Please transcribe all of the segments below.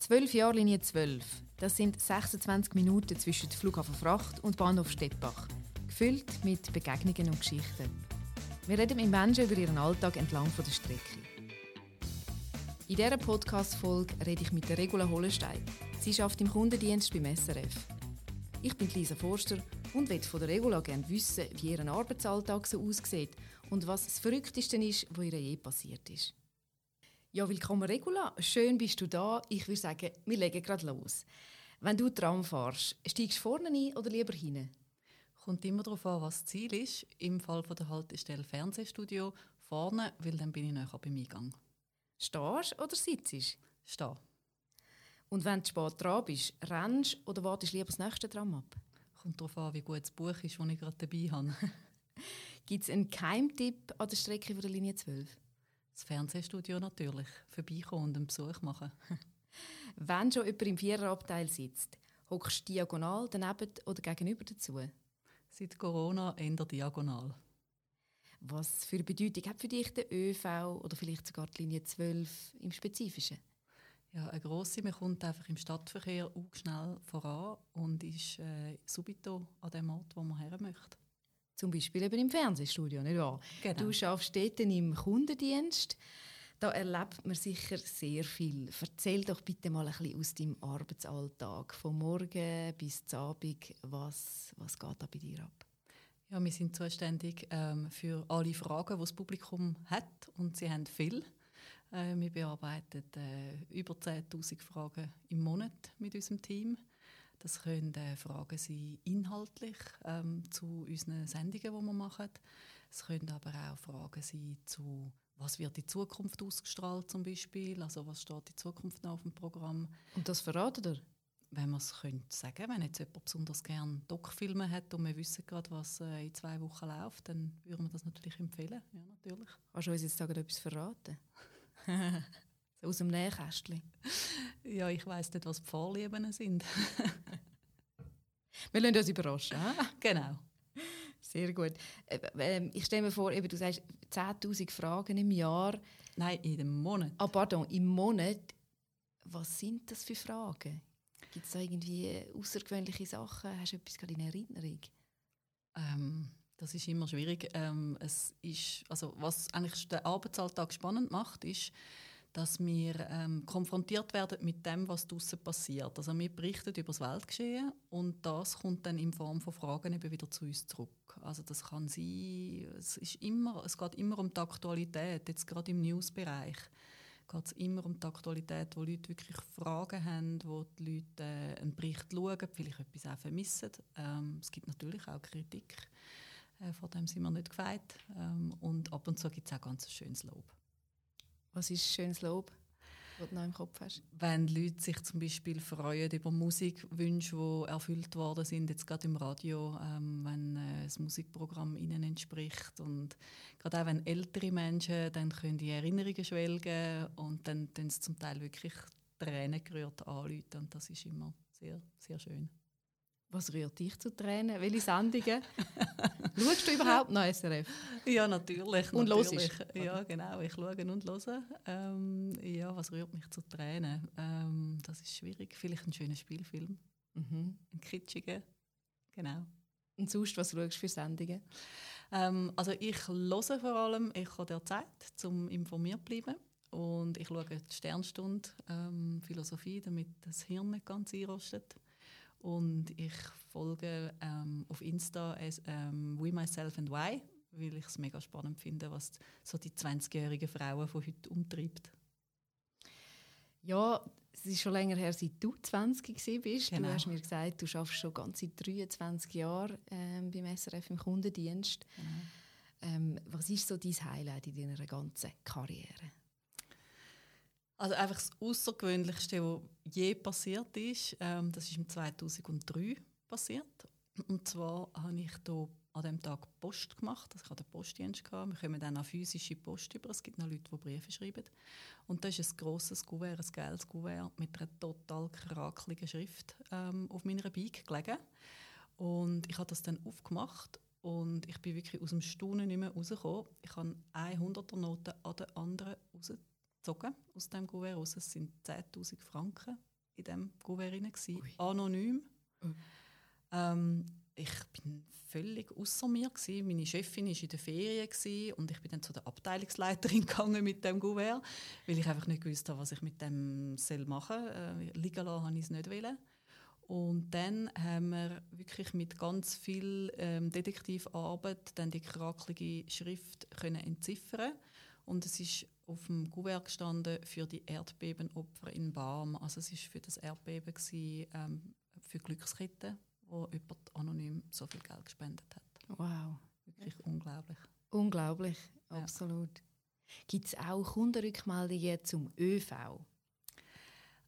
12 Jahre Linie 12. Das sind 26 Minuten zwischen Flughafen Fracht und Bahnhof Stettbach. Gefüllt mit Begegnungen und Geschichten. Wir reden mit Menschen über ihren Alltag entlang der Strecke. In dieser Podcast-Folge rede ich mit der Regula Hollenstein. Sie arbeitet im Kundendienst beim SRF. Ich bin Lisa Forster und will von der Regula gerne wissen, wie ihr Arbeitsalltag so aussieht und was das Verrückteste ist, was ihr je passiert ist. Ja, willkommen Regula. Schön bist du da. Ich würde sagen, wir legen gerade los. Wenn du Tram fährst, steigst du vorne ein oder lieber hinten? Kommt immer darauf an, was das Ziel ist. Im Fall von der Haltestelle Fernsehstudio vorne, weil dann bin ich näher beim Eingang. Stehst oder sitzt? Stehen. Und wenn du spät dran bist, rennst oder wartest lieber das nächste Tram ab? Kommt darauf an, wie gut das Buch ist, das ich gerade dabei habe. Gibt es einen Keimtipp an der Strecke von der Linie 12? Das Fernsehstudio natürlich. Vorbeikommen und einen Besuch machen. Wenn schon jemand im Viererabteil sitzt, hockst du diagonal daneben oder gegenüber dazu? Seit Corona eher diagonal. Was für eine Bedeutung hat für dich der ÖV oder vielleicht sogar die Linie 12 im Spezifischen? Ja, eine grosse. Man kommt einfach im Stadtverkehr auch schnell voran und ist äh, subito an dem Ort, wo man her möchte. Zum Beispiel eben im Fernsehstudio, nicht wahr? Genau. Du arbeitest dort im Kundendienst. Da erlebt man sicher sehr viel. Erzähl doch bitte mal ein bisschen aus deinem Arbeitsalltag. Von morgen bis zum Abend. Was, was geht da bei dir ab? Ja, wir sind zuständig ähm, für alle Fragen, die das Publikum hat. Und sie haben viel. Äh, wir bearbeiten äh, über 10.000 Fragen im Monat mit unserem Team. Das können äh, Fragen sein inhaltlich ähm, zu unseren Sendungen, die wir machen. Es können aber auch Fragen sein zu was wird in Zukunft ausgestrahlt zum Beispiel, also was steht in Zukunft noch auf dem Programm. Und das verratet ihr? Wenn man es könnte sagen, wenn jetzt jemand besonders gerne Doc-Filme hat und wir wissen gerade, was äh, in zwei Wochen läuft, dann würden wir das natürlich empfehlen. Ja, natürlich. Kannst du uns jetzt sagen, etwas verraten? so aus dem Nähkästchen. Ja, ich weiss nicht, was die Vorlieben sind. Wir lassen uns überraschen. He? genau. Sehr gut. Äh, ähm, ich stelle mir vor, eben, du sagst 10.000 Fragen im Jahr. Nein, in einem Monat. Ah, pardon, im Monat. Was sind das für Fragen? Gibt es da irgendwie außergewöhnliche Sachen? Hast du etwas gerade in Erinnerung? Ähm, das ist immer schwierig. Ähm, es ist, also was eigentlich den Arbeitsalltag spannend macht, ist, dass wir ähm, konfrontiert werden mit dem, was draußen passiert. Also wir berichten über das Weltgeschehen und das kommt dann in Form von Fragen eben wieder zu uns zurück. Also das kann sein, es, ist immer, es geht immer um die Aktualität, jetzt gerade im Newsbereich geht es immer um die Aktualität, wo Leute wirklich Fragen haben, wo die Leute äh, einen Bericht schauen, vielleicht etwas auch vermissen. Ähm, es gibt natürlich auch Kritik, äh, vor dem sind wir nicht gefeit. Ähm, und ab und zu gibt es auch ganz schönes Lob. Was ist schönes Lob, das du noch im Kopf hast? Wenn Leute sich zum Beispiel freuen über Musikwünsche, die erfüllt worden sind, jetzt gerade im Radio, ähm, wenn äh, das Musikprogramm ihnen entspricht und gerade auch wenn ältere Menschen, dann können die Erinnerungen schwelgen und dann tun sie zum Teil wirklich Tränen gerührt anrufen und das ist immer sehr, sehr schön. Was rührt dich zu Tränen? Welche Sendungen? Schaust du überhaupt noch SRF? Ja, natürlich. Und natürlich. Ja, genau. Ich schaue und höre. Ähm, ja, was rührt mich zu Tränen? Ähm, das ist schwierig. Vielleicht ein schöner Spielfilm. Mhm. Ein kitschiger. Genau. Und sonst, was schaust du für Sendungen? Ähm, also ich höre vor allem Echo der Zeit, um informiert zu bleiben. Und ich schaue die Sternstunde ähm, Philosophie, damit das Hirn nicht ganz einrostet. Und ich folge ähm, auf Insta as, ähm, We, Myself and Why, weil ich es mega spannend finde, was so die 20-jährigen Frauen von heute umtreibt. Ja, es ist schon länger her, seit du 20 bist. Genau. Du hast mir gesagt, du arbeitest schon ganz seit 23 Jahren ähm, beim SRF im Kundendienst. Genau. Ähm, was ist so dein Highlight in deiner ganzen Karriere? Also einfach das Außergewöhnlichste, was je passiert ist, ähm, das ist im 2003 passiert. Und zwar habe ich hier an dem Tag Post gemacht. Also ich hatte den Postdienst. Gehabt. Wir kommen dann auch physische Post über. Es gibt noch Leute, die Briefe schreiben. Und da ist ein grosses Kuvert, ein geiles Kuvert mit einer total krakeligen Schrift ähm, auf meiner Bike gelegen. Und ich habe das dann aufgemacht und ich bin wirklich aus dem Staunen nicht mehr rausgekommen. Ich habe 100er Noten an der anderen rausgezogen aus dem Kuvert raus. Es sind 10'000 Franken in diesem Gouverne, anonym. Mhm. Ähm, ich bin völlig außer mir gewesen. Meine Chefin war in der Ferien und ich bin dann zu der Abteilungsleiterin gegangen mit dem Gouverne, weil ich einfach nicht gewusst habe, was ich mit dem soll machen soll. Äh, liegen lassen habe ich es nicht wollen. Und dann haben wir wirklich mit ganz viel ähm, Detektivarbeit dann die kraklige Schrift können entziffern und es ist auf dem Kuvert gestanden für die Erdbebenopfer in Barm. Also es ist für das Erdbeben gewesen, ähm, für Glücksketten wo jemand anonym so viel Geld gespendet hat. Wow. Wirklich unglaublich. Unglaublich, absolut. Ja. Gibt es auch Kundenrückmeldungen zum ÖV?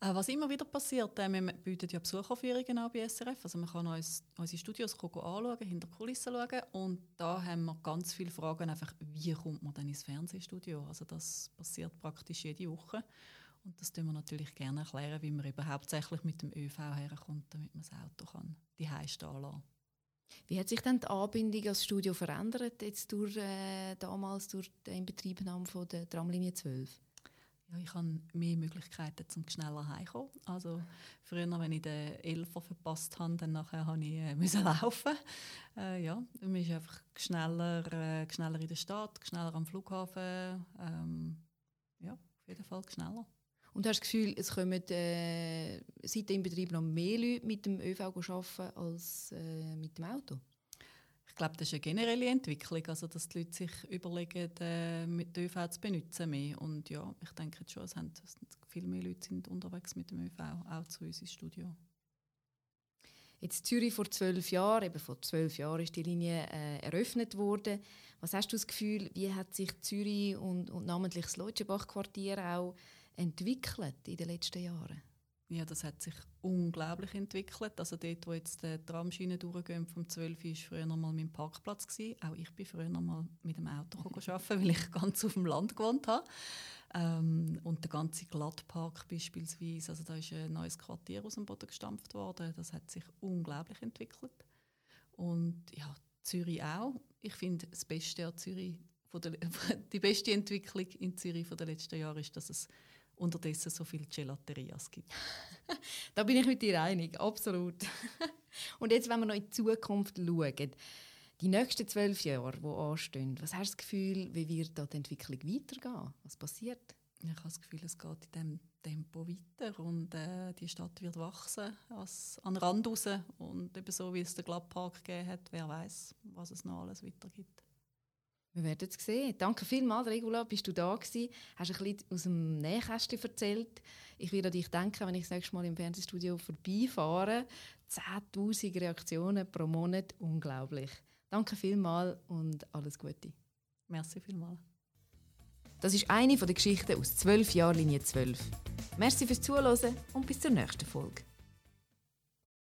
Äh, was immer wieder passiert, äh, wir bieten ja Besucherführungen an bei SRF. Also man kann uns, unsere Studios anschauen, hinter Kulissen schauen. Und da haben wir ganz viele Fragen, einfach, wie kommt man dann ins Fernsehstudio? Also das passiert praktisch jede Woche. Und das tun wir natürlich gerne erklären, wie man hauptsächlich mit dem ÖV herkommt, damit man das Auto kann, die stehen lassen Wie hat sich denn die Anbindung als Studio verändert, jetzt durch, äh, damals durch die Inbetriebnahme von der Tramlinie 12? Ja, ich habe mehr Möglichkeiten, zum schneller heimzukommen. Also früher, wenn ich den Elfer verpasst habe, dann nachher habe ich äh, müssen laufen. Äh, ja, man ist einfach schneller, äh, schneller in der Stadt, schneller am Flughafen. Ähm, ja, auf jeden Fall schneller. Und hast du das Gefühl, es kommen äh, seit dem Betrieb noch mehr Leute mit dem ÖV arbeiten als äh, mit dem Auto? Ich glaube, das ist eine generelle Entwicklung, also dass die Leute sich überlegen, äh, mit dem ÖV zu benutzen mehr. Und ja, ich denke schon, es sind, viel mehr Leute sind unterwegs mit dem ÖV, auch zu uns ins Studio. Jetzt Zürich vor zwölf Jahren, eben vor zwölf Jahren ist die Linie äh, eröffnet worden. Was hast du das Gefühl, wie hat sich Zürich und, und namentlich das Leutschenbach-Quartier auch entwickelt in den letzten Jahren? Ja, das hat sich unglaublich entwickelt. Also dort, wo jetzt die Tramschiene durchgehen vom 12 war früher noch mal mein Parkplatz. Gewesen. Auch ich bin früher noch mal mit dem Auto arbeiten, weil ich ganz auf dem Land gewohnt habe. Ähm, und der ganze Glattpark beispielsweise, also da ist ein neues Quartier aus dem Boden gestampft worden. Das hat sich unglaublich entwickelt. Und ja, Zürich auch. Ich finde, das Beste an Zürich, von der, die beste Entwicklung in Zürich von den letzten Jahren ist, dass es unterdessen so viele Gelaterias gibt. da bin ich mit dir einig, absolut. Und jetzt, wenn wir noch in die Zukunft schauen, die nächsten zwölf Jahre, die anstehen, was hast du das Gefühl, wie wird da die Entwicklung weitergehen? Was passiert? Ich habe das Gefühl, es geht in diesem Tempo weiter und äh, die Stadt wird wachsen als, an den Rand raus. Und eben so, wie es den Glattpark gegeben hat, wer weiß, was es noch alles weitergibt. Wir werden es sehen. Danke vielmals, Regula, bist du da gewesen. Hast ein bisschen aus dem Nähkästchen erzählt. Ich werde an dich denken, wenn ich das nächste Mal im Fernsehstudio vorbeifahre. 10'000 Reaktionen pro Monat, unglaublich. Danke vielmals und alles Gute. Merci vielmals. Das ist eine der Geschichten aus 12 Jahren Linie 12. Merci fürs Zuhören und bis zur nächsten Folge.